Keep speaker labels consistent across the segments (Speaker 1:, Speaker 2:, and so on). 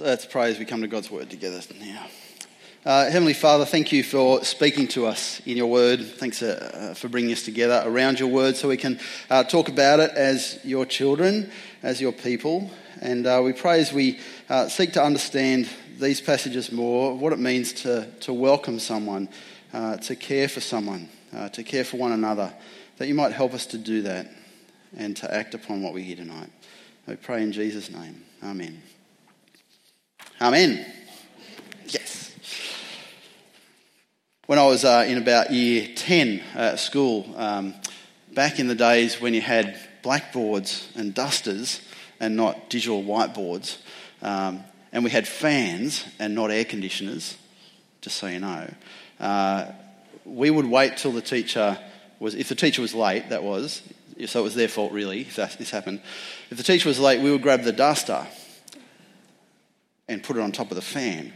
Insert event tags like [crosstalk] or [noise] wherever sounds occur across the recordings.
Speaker 1: Let's pray as we come to God's word together now. Uh, Heavenly Father, thank you for speaking to us in your word. Thanks uh, for bringing us together around your word so we can uh, talk about it as your children, as your people. And uh, we pray as we uh, seek to understand these passages more, what it means to, to welcome someone, uh, to care for someone, to care for one another, that you might help us to do that and to act upon what we hear tonight. We pray in Jesus' name. Amen. Amen. Yes. When I was uh, in about year 10 at school, um, back in the days when you had blackboards and dusters and not digital whiteboards, um, and we had fans and not air conditioners, just so you know, uh, we would wait till the teacher was, if the teacher was late, that was, so it was their fault really if that, this happened. If the teacher was late, we would grab the duster and put it on top of the fan.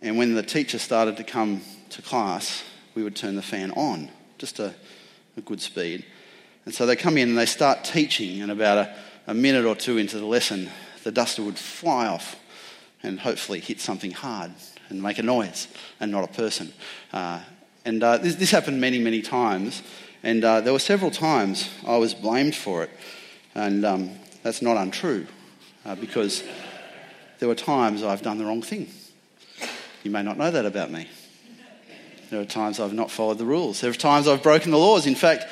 Speaker 1: And when the teacher started to come to class, we would turn the fan on, just a, a good speed. And so they come in and they start teaching, and about a, a minute or two into the lesson, the duster would fly off and hopefully hit something hard and make a noise and not a person. Uh, and uh, this, this, happened many, many times. And uh, there were several times I was blamed for it. And um, that's not untrue uh, because there were times I've done the wrong thing. You may not know that about me. There are times I've not followed the rules. There are times I've broken the laws. In fact,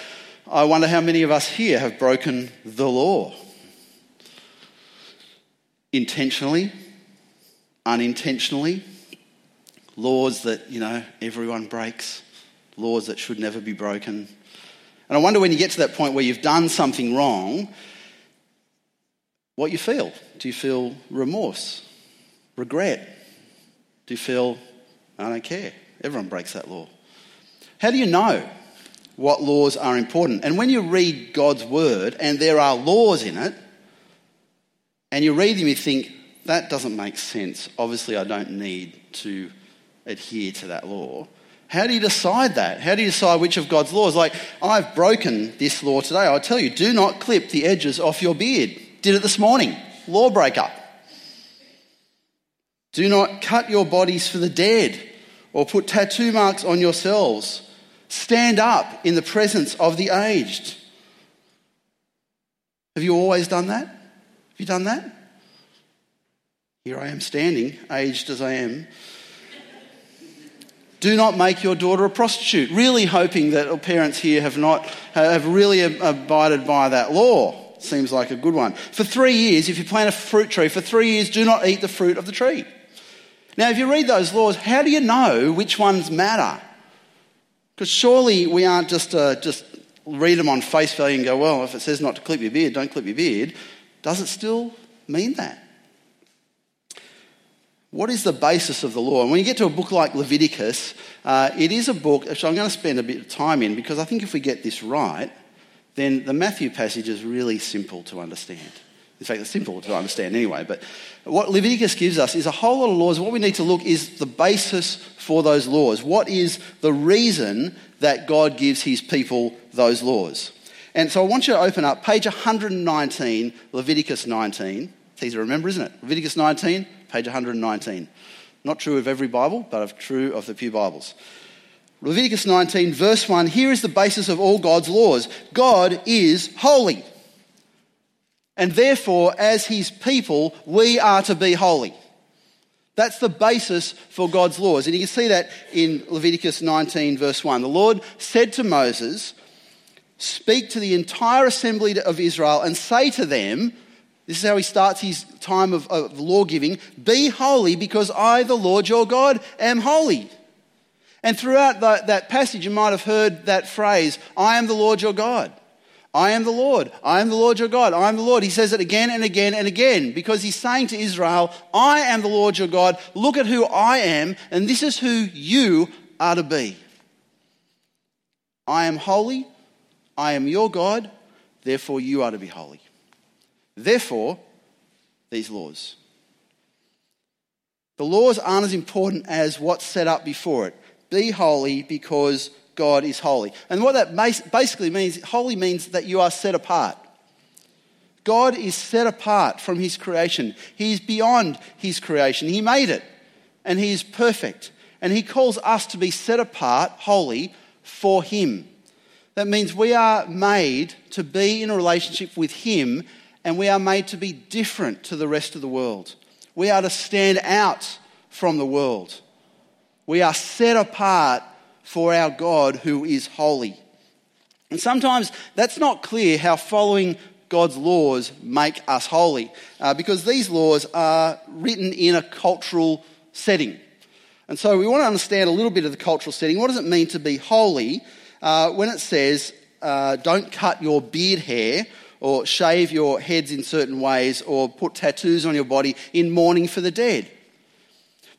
Speaker 1: I wonder how many of us here have broken the law. Intentionally, unintentionally, laws that, you know, everyone breaks, laws that should never be broken. And I wonder when you get to that point where you've done something wrong what you feel. Do you feel remorse, regret? Do you feel, I don't care? Everyone breaks that law. How do you know what laws are important? And when you read God's word and there are laws in it, and you read them, you think, that doesn't make sense. Obviously, I don't need to adhere to that law. How do you decide that? How do you decide which of God's laws? Like, I've broken this law today. I tell you, do not clip the edges off your beard. Did it this morning. Lawbreaker. Do not cut your bodies for the dead or put tattoo marks on yourselves. Stand up in the presence of the aged. Have you always done that? Have you done that? Here I am standing, aged as I am. Do not make your daughter a prostitute. Really hoping that parents here have not have really abided by that law. Seems like a good one. For three years, if you plant a fruit tree, for three years, do not eat the fruit of the tree. Now, if you read those laws, how do you know which ones matter? Because surely we aren't just, uh, just read them on face value and go, well, if it says not to clip your beard, don't clip your beard. Does it still mean that? What is the basis of the law? And when you get to a book like Leviticus, uh, it is a book which I'm going to spend a bit of time in because I think if we get this right, then the Matthew passage is really simple to understand. In fact, it's simple to understand anyway. But what Leviticus gives us is a whole lot of laws. What we need to look is the basis for those laws. What is the reason that God gives his people those laws? And so I want you to open up page 119, Leviticus 19. It's easy to remember, isn't it? Leviticus 19, page 119. Not true of every Bible, but of true of the Pew Bibles. Leviticus 19, verse 1 here is the basis of all God's laws God is holy. And therefore, as his people, we are to be holy. That's the basis for God's laws. And you can see that in Leviticus 19, verse 1. The Lord said to Moses, Speak to the entire assembly of Israel and say to them, this is how he starts his time of, of law giving Be holy because I, the Lord your God, am holy. And throughout the, that passage, you might have heard that phrase, I am the Lord your God. I am the Lord. I am the Lord your God. I am the Lord. He says it again and again and again because he's saying to Israel, I am the Lord your God. Look at who I am, and this is who you are to be. I am holy. I am your God. Therefore, you are to be holy. Therefore, these laws. The laws aren't as important as what's set up before it. Be holy because God is holy. And what that basically means, holy means that you are set apart. God is set apart from his creation. He is beyond his creation. He made it, and he is perfect. And he calls us to be set apart, holy, for him. That means we are made to be in a relationship with him, and we are made to be different to the rest of the world. We are to stand out from the world. We are set apart for our God who is holy. And sometimes that's not clear how following God's laws make us holy, uh, because these laws are written in a cultural setting. And so we want to understand a little bit of the cultural setting. What does it mean to be holy uh, when it says, uh, don't cut your beard hair or shave your heads in certain ways or put tattoos on your body in mourning for the dead?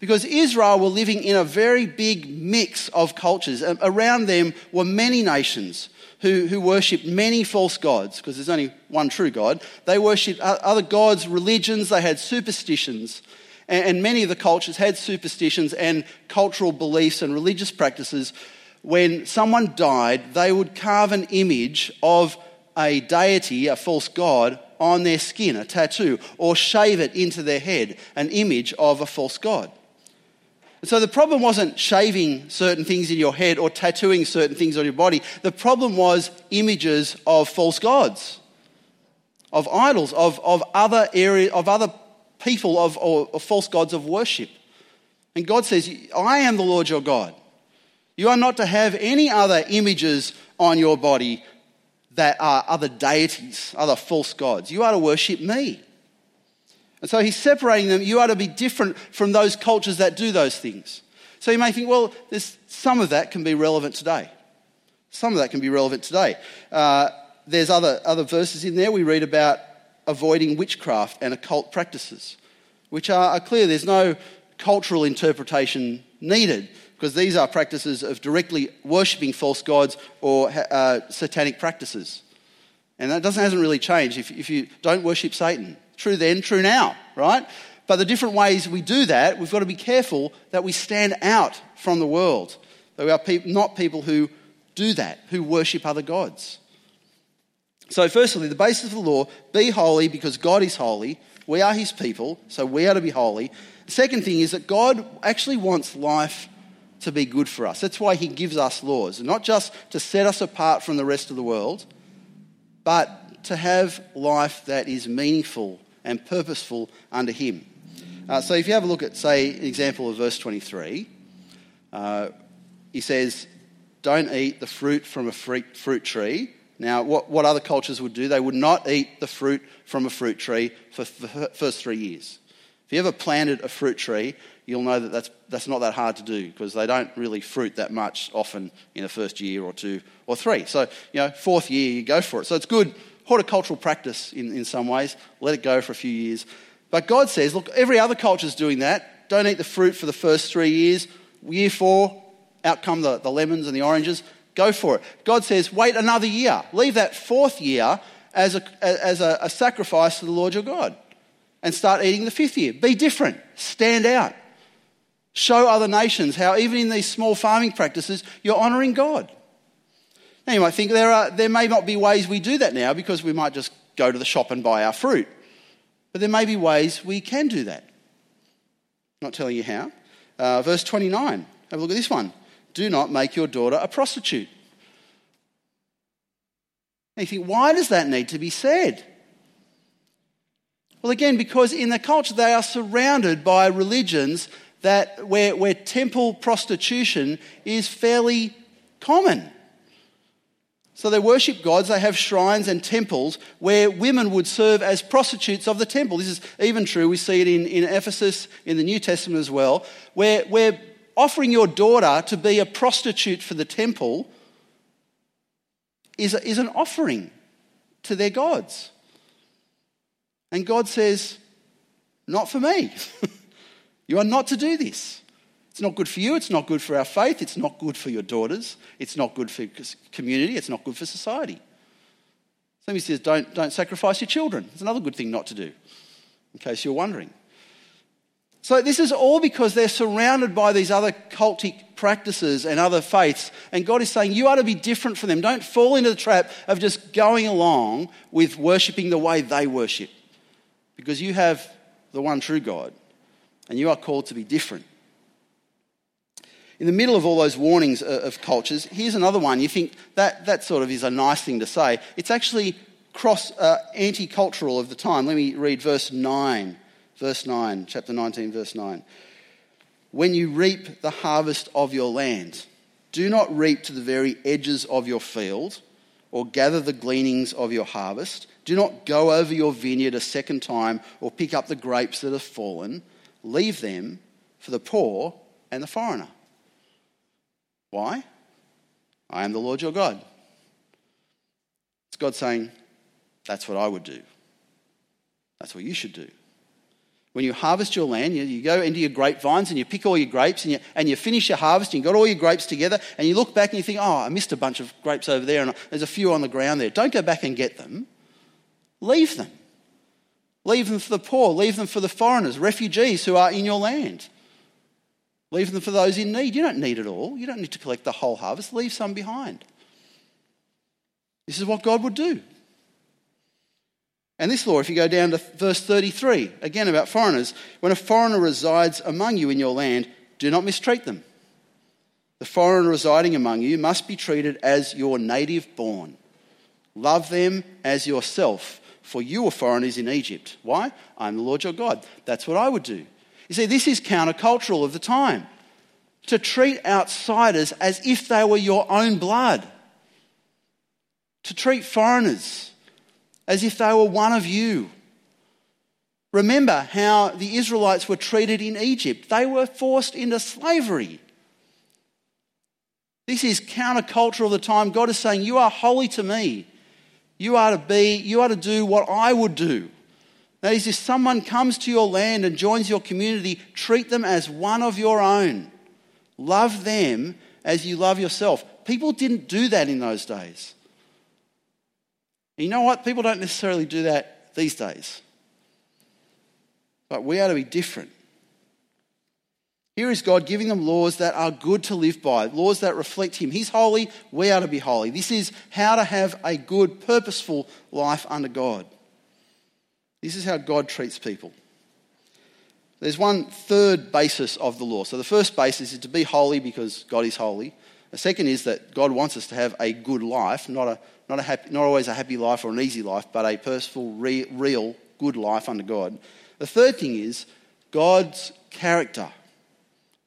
Speaker 1: Because Israel were living in a very big mix of cultures. Around them were many nations who, who worshipped many false gods, because there's only one true God. They worshipped other gods, religions, they had superstitions. And, and many of the cultures had superstitions and cultural beliefs and religious practices. When someone died, they would carve an image of a deity, a false god, on their skin, a tattoo, or shave it into their head, an image of a false god. So the problem wasn't shaving certain things in your head or tattooing certain things on your body. The problem was images of false gods, of idols, of, of other areas, of other people, of, or, of false gods of worship. And God says, I am the Lord your God. You are not to have any other images on your body that are other deities, other false gods. You are to worship me. And so he's separating them. You are to be different from those cultures that do those things. So you may think, well, some of that can be relevant today. Some of that can be relevant today. Uh, there's other, other verses in there we read about avoiding witchcraft and occult practices, which are, are clear. There's no cultural interpretation needed because these are practices of directly worshipping false gods or uh, satanic practices. And that doesn't, hasn't really changed. If, if you don't worship Satan, True then, true now, right? But the different ways we do that, we've got to be careful that we stand out from the world. That we are pe- not people who do that, who worship other gods. So, firstly, the basis of the law be holy because God is holy. We are his people, so we are to be holy. The second thing is that God actually wants life to be good for us. That's why he gives us laws, not just to set us apart from the rest of the world, but to have life that is meaningful and purposeful under Him. Uh, so if you have a look at, say, an example of verse 23, uh, he says, Don't eat the fruit from a fruit, fruit tree. Now, what, what other cultures would do, they would not eat the fruit from a fruit tree for the first three years. If you ever planted a fruit tree, you'll know that that's, that's not that hard to do because they don't really fruit that much often in the first year or two or three. So, you know, fourth year, you go for it. So it's good horticultural practice in, in some ways. Let it go for a few years. But God says, look, every other culture is doing that. Don't eat the fruit for the first three years. Year four, out come the, the lemons and the oranges. Go for it. God says, wait another year. Leave that fourth year as a, as a, a sacrifice to the Lord your God. And start eating the fifth year. Be different. Stand out. Show other nations how, even in these small farming practices, you're honouring God. Now, you might think there, are, there may not be ways we do that now because we might just go to the shop and buy our fruit. But there may be ways we can do that. Not telling you how. Uh, verse 29. Have a look at this one. Do not make your daughter a prostitute. You think, why does that need to be said? Well, again, because in the culture they are surrounded by religions that where, where temple prostitution is fairly common. So they worship gods, they have shrines and temples where women would serve as prostitutes of the temple. This is even true, we see it in, in Ephesus in the New Testament as well, where, where offering your daughter to be a prostitute for the temple is, a, is an offering to their gods. And God says, Not for me. [laughs] you are not to do this. It's not good for you, it's not good for our faith, it's not good for your daughters, it's not good for community, it's not good for society. Somebody says, don't, don't sacrifice your children. It's another good thing not to do, in case you're wondering. So, this is all because they're surrounded by these other cultic practices and other faiths. And God is saying, You are to be different from them. Don't fall into the trap of just going along with worshipping the way they worship. Because you have the one true God, and you are called to be different. In the middle of all those warnings of cultures, here's another one. You think that, that sort of is a nice thing to say. It's actually cross uh, anti cultural of the time. Let me read verse 9 Verse 9, chapter 19, verse 9. When you reap the harvest of your land, do not reap to the very edges of your field or gather the gleanings of your harvest. Do not go over your vineyard a second time or pick up the grapes that have fallen. Leave them for the poor and the foreigner. Why? I am the Lord your God. It's God saying, That's what I would do. That's what you should do. When you harvest your land, you, you, go into your grapevines and you pick all your grapes and you, and you finish your harvest and you've got all your grapes together and you look back and you think, oh, I missed a bunch of grapes over there and there's a few on the ground there. Don't go back and get them. Leave them. Leave them for the poor. Leave them for the foreigners, refugees who are in your land. Leave them for those in need. You don't need it all. You don't need to collect the whole harvest. Leave some behind. This is what God would do. And this law, if you go down to verse 33, again about foreigners, when a foreigner resides among you in your land, do not mistreat them. The foreigner residing among you must be treated as your native born. Love them as yourself, for you were foreigners in Egypt. Why? I'm the Lord your God. That's what I would do. You see, this is countercultural of the time to treat outsiders as if they were your own blood, to treat foreigners as if they were one of you. Remember how the Israelites were treated in Egypt. They were forced into slavery. This is countercultural of the time. God is saying, You are holy to me. You are to be, you are to do what I would do. That is, if someone comes to your land and joins your community, treat them as one of your own. Love them as you love yourself. People didn't do that in those days. You know what? People don't necessarily do that these days. But we are to be different. Here is God giving them laws that are good to live by, laws that reflect Him. He's holy, we are to be holy. This is how to have a good, purposeful life under God. This is how God treats people. There's one third basis of the law. So the first basis is to be holy because God is holy. The second is that God wants us to have a good life, not, a, not, a happy, not always a happy life or an easy life, but a purposeful, re, real, good life under God. The third thing is God's character.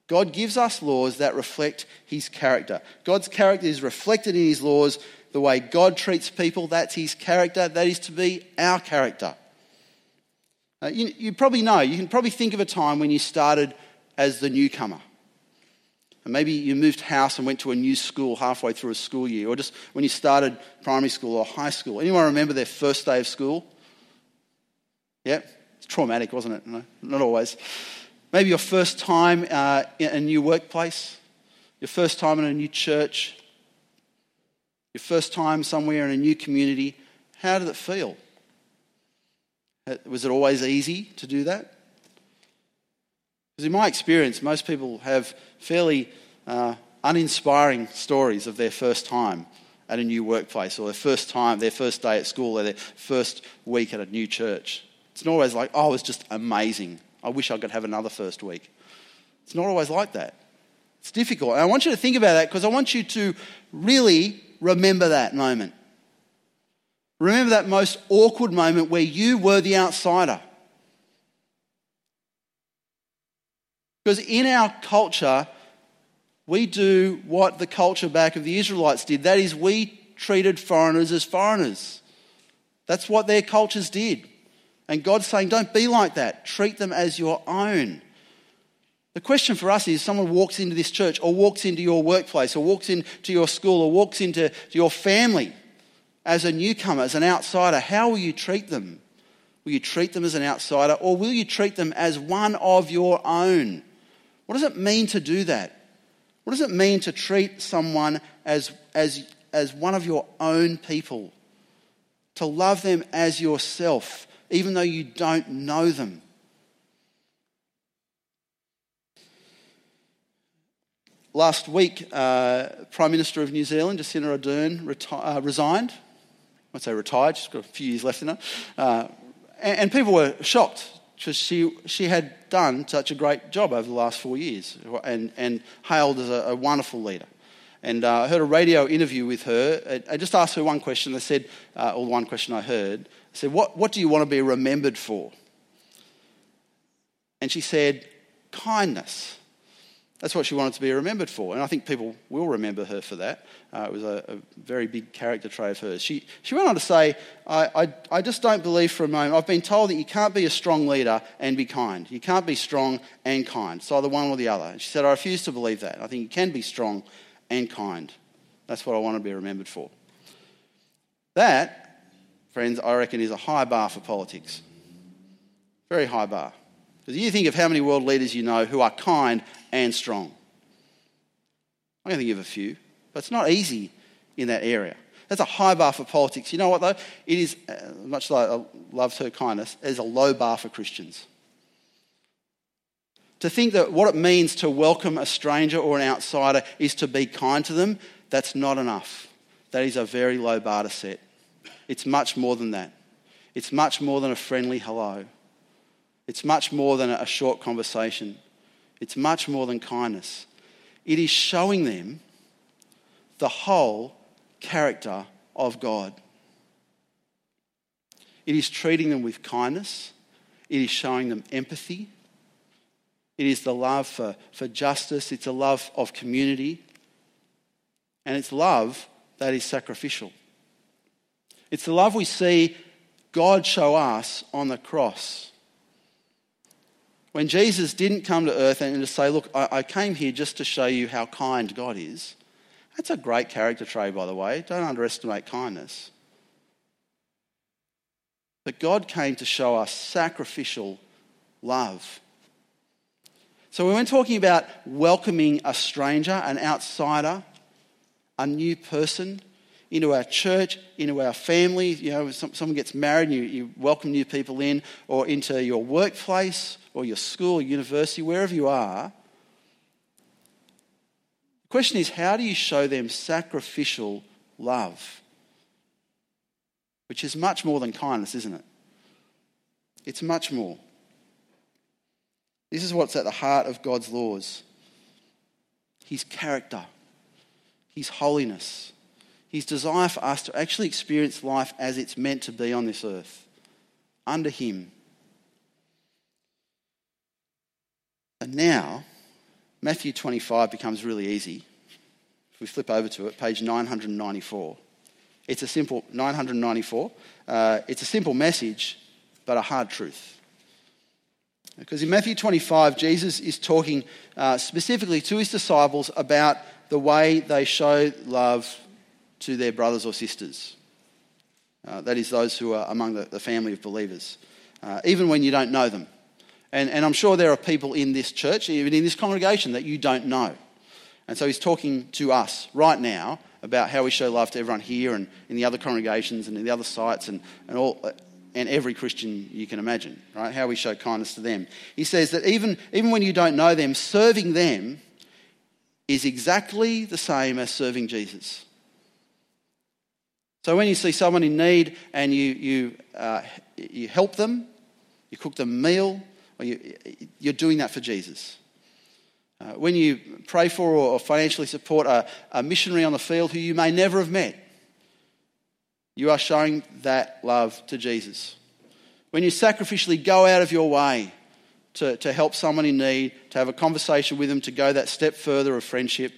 Speaker 1: God gives us laws that reflect his character. God's character is reflected in his laws. The way God treats people, that's his character. That is to be our character. Uh, you, you probably know, you can probably think of a time when you started as the newcomer. And maybe you moved house and went to a new school halfway through a school year, or just when you started primary school or high school. Anyone remember their first day of school? Yeah, it's traumatic, wasn't it? No, not always. Maybe your first time uh, in a new workplace, your first time in a new church, your first time somewhere in a new community. How did it feel? Was it always easy to do that? Because in my experience, most people have fairly uh, uninspiring stories of their first time at a new workplace or their first time, their first day at school or their first week at a new church. It's not always like, oh, it was just amazing. I wish I could have another first week. It's not always like that. It's difficult. And I want you to think about that because I want you to really remember that moment. Remember that most awkward moment where you were the outsider. Because in our culture, we do what the culture back of the Israelites did. That is, we treated foreigners as foreigners. That's what their cultures did. And God's saying, don't be like that. Treat them as your own. The question for us is someone walks into this church or walks into your workplace or walks into your school or walks into your family as a newcomer, as an outsider, how will you treat them? Will you treat them as an outsider or will you treat them as one of your own? What does it mean to do that? What does it mean to treat someone as, as, as one of your own people? To love them as yourself, even though you don't know them? Last week, uh, Prime Minister of New Zealand, Jacinda Ardern, reti- uh, resigned I'd say retired, she's got a few years left in her. Uh, and, and, people were shocked because she, she had done such a great job over the last four years and, and hailed as a, a wonderful leader. And uh, I heard a radio interview with her. I just asked her one question. They said, uh, or the one question I heard, I said, what, what do you want to be remembered for? And she said, kindness. That's what she wanted to be remembered for. And I think people will remember her for that. Uh, it was a, a, very big character trait of hers. She, she went on to say, I, I, I just don't believe for a moment. I've been told that you can't be a strong leader and be kind. You can't be strong and kind. It's either one or the other. And she said, I refuse to believe that. I think you can be strong and kind. That's what I want to be remembered for. That, friends, I reckon is a high bar for politics. Very high bar. Because you think of how many world leaders you know who are kind and strong. I'm going to give a few, but it's not easy in that area. That's a high bar for politics. You know what, though? It is, uh, much like I loved her kindness, it is a low bar for Christians. To think that what it means to welcome a stranger or an outsider is to be kind to them, that's not enough. That is a very low bar to set. It's much more than that. It's much more than a friendly hello. It's much more than a short conversation. It's much more than kindness. It is showing them the whole character of God. It is treating them with kindness. It is showing them empathy. It is the love for, for justice, it's a love of community, and it's love that is sacrificial. It's the love we see God show us on the cross. When Jesus didn't come to earth and to say, Look, I, I came here just to show you how kind God is, that's a great character trait, by the way. Don't underestimate kindness. But God came to show us sacrificial love. So, when we're talking about welcoming a stranger, an outsider, a new person into our church, into our family, you know, someone gets married and you, you welcome new people in, or into your workplace, or your school, university, wherever you are. The question is, how do you show them sacrificial love? Which is much more than kindness, isn't it? It's much more. This is what's at the heart of God's laws His character, His holiness, His desire for us to actually experience life as it's meant to be on this earth, under Him. And now, Matthew 25 becomes really easy. If we flip over to it, page 994. It's a simple, 994. Uh, it's a simple message, but a hard truth. Because in Matthew 25, Jesus is talking uh, specifically to his disciples about the way they show love to their brothers or sisters. Uh, that is, those who are among the, the family of believers, uh, even when you don't know them. And, and I'm sure there are people in this church, even in this congregation, that you don't know. And so he's talking to us right now about how we show love to everyone here and in the other congregations and in the other sites and, and all, and every Christian you can imagine, right? How we show kindness to them. He says that even, even when you don't know them, serving them is exactly the same as serving Jesus. So when you see someone in need and you, you, uh, you help them, you cook them a meal, or you, you're doing that for Jesus. Uh, when you pray for or financially support a, a missionary on the field who you may never have met, you are showing that love to Jesus. When you sacrificially go out of your way to, to help someone in need, to have a conversation with them, to go that step further of friendship,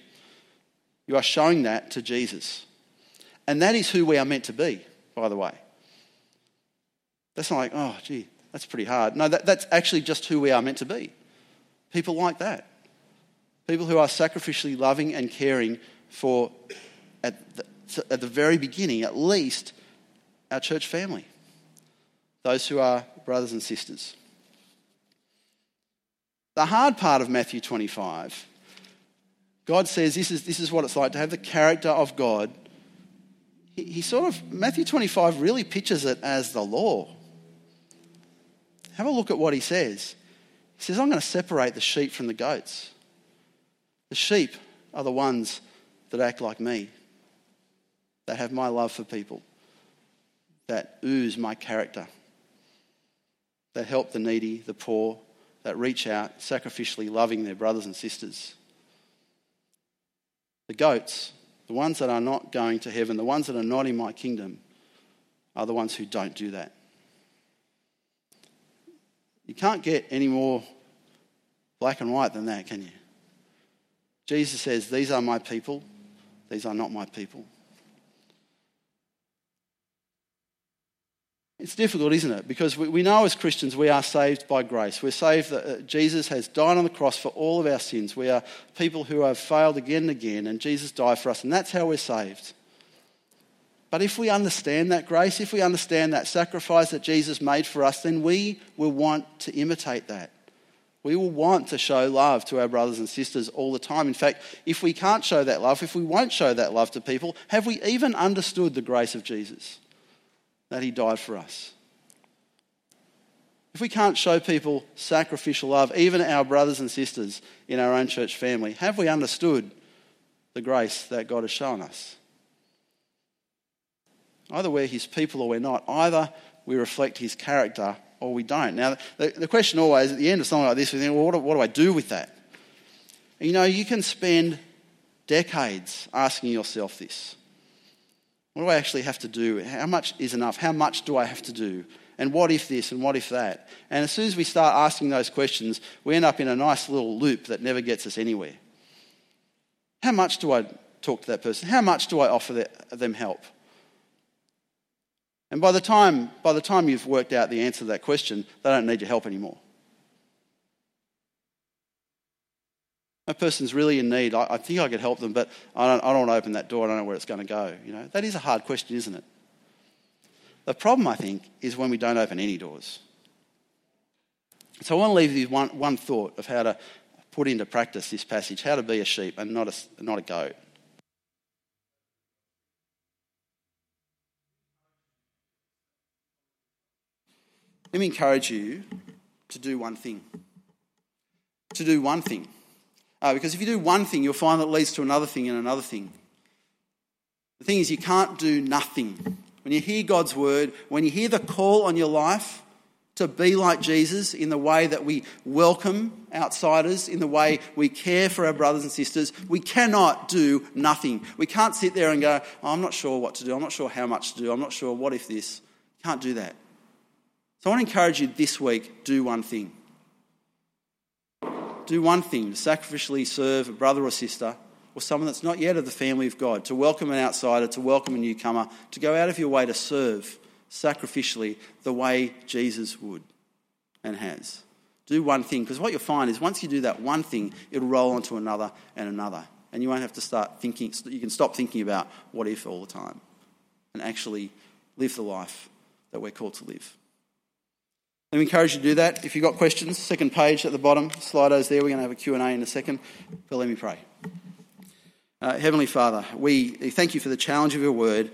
Speaker 1: you are showing that to Jesus. And that is who we are meant to be, by the way. That's not like, oh, gee, that's pretty hard. No, that, that's actually just who we are meant to be. People like that. People who are sacrificially loving and caring for, at the, at the very beginning, at least, our church family, those who are brothers and sisters. The hard part of Matthew 25, God says this is, this is what it's like to have the character of God. He, he sort of, Matthew 25 really pictures it as the law. Have a look at what he says. He says, I'm going to separate the sheep from the goats. The sheep are the ones that act like me, that have my love for people, that ooze my character, that help the needy, the poor, that reach out, sacrificially loving their brothers and sisters. The goats, the ones that are not going to heaven, the ones that are not in my kingdom, are the ones who don't do that. You can't get any more black and white than that, can you? Jesus says, These are my people, these are not my people. It's difficult, isn't it? Because we, we know as Christians we are saved by grace. We're saved that uh, Jesus has died on the cross for all of our sins. We are people who have failed again and again, and Jesus died for us, and that's how we're saved. But if we understand that grace, if we understand that sacrifice that Jesus made for us, then we will want to imitate that. We will want to show love to our brothers and sisters all the time. In fact, if we can't show that love, if we won't show that love to people, have we even understood the grace of Jesus? That he died for us. If we can't show people sacrificial love, even our brothers and sisters in our own church family, have we understood the grace that God has shown us? Either we're his people or we're not. Either we reflect his character or we don't. Now, the, the question always at the end of something like this, we think, well, what do, what do I do with that? You know, you can spend decades asking yourself this. What do I actually have to do? How much is enough? How much do I have to do? And what if this and what if that? And as soon as we start asking those questions, we end up in a nice little loop that never gets us anywhere. How much do I talk to that person? How much do I offer them help? And by the time, by the time you've worked out the answer to that question, they don't need your help anymore. That person's really in need. I, I think I could help them, but I don't, I don't want to open that door. I don't know where it's going to go. You know, that is a hard question, isn't it? The problem, I think, is when we don't open any doors. So I want to leave you one, one thought of how to put into practice this passage, how to be a sheep and not a, not a goat. Let me encourage you to do one thing. To do one thing. Uh, because if you do one thing, you'll find that leads to another thing and another thing. The thing is, you can't do nothing. When you hear God's word, when you hear the call on your life to be like Jesus in the way that we welcome outsiders, in the way we care for our brothers and sisters, we cannot do nothing. We can't sit there and go, oh, I'm not sure what to do. I'm not sure how much to do. I'm not sure what if this. Can't do that. So I want to encourage you this week do one thing. Do one thing to sacrificially serve a brother or sister or someone that's not yet of the family of God, to welcome an outsider, to welcome a newcomer, to go out of your way to serve sacrificially the way Jesus would and has. Do one thing, because what you'll find is once you do that one thing, it'll roll onto another and another. And you won't have to start thinking, you can stop thinking about what if all the time and actually live the life that we're called to live. Let me encourage you to do that. If you've got questions, second page at the bottom, Slido's there. We're going to have a Q&A in a second. But let me pray. Uh, Heavenly Father, we thank you for the challenge of your word.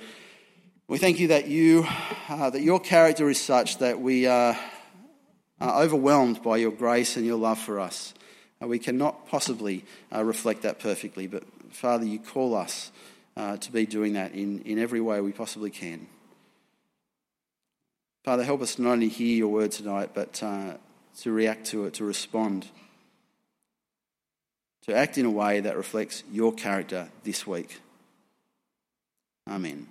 Speaker 1: We thank you that you, uh, that your character is such that we are, are, overwhelmed by your grace and your love for us. Uh, we cannot possibly uh, reflect that perfectly, but Father, you call us uh, to be doing that in, in every way we possibly can. Father, help us not only hear your word tonight, but uh, to react to it, to respond, to act in a way that reflects your character this week. Amen.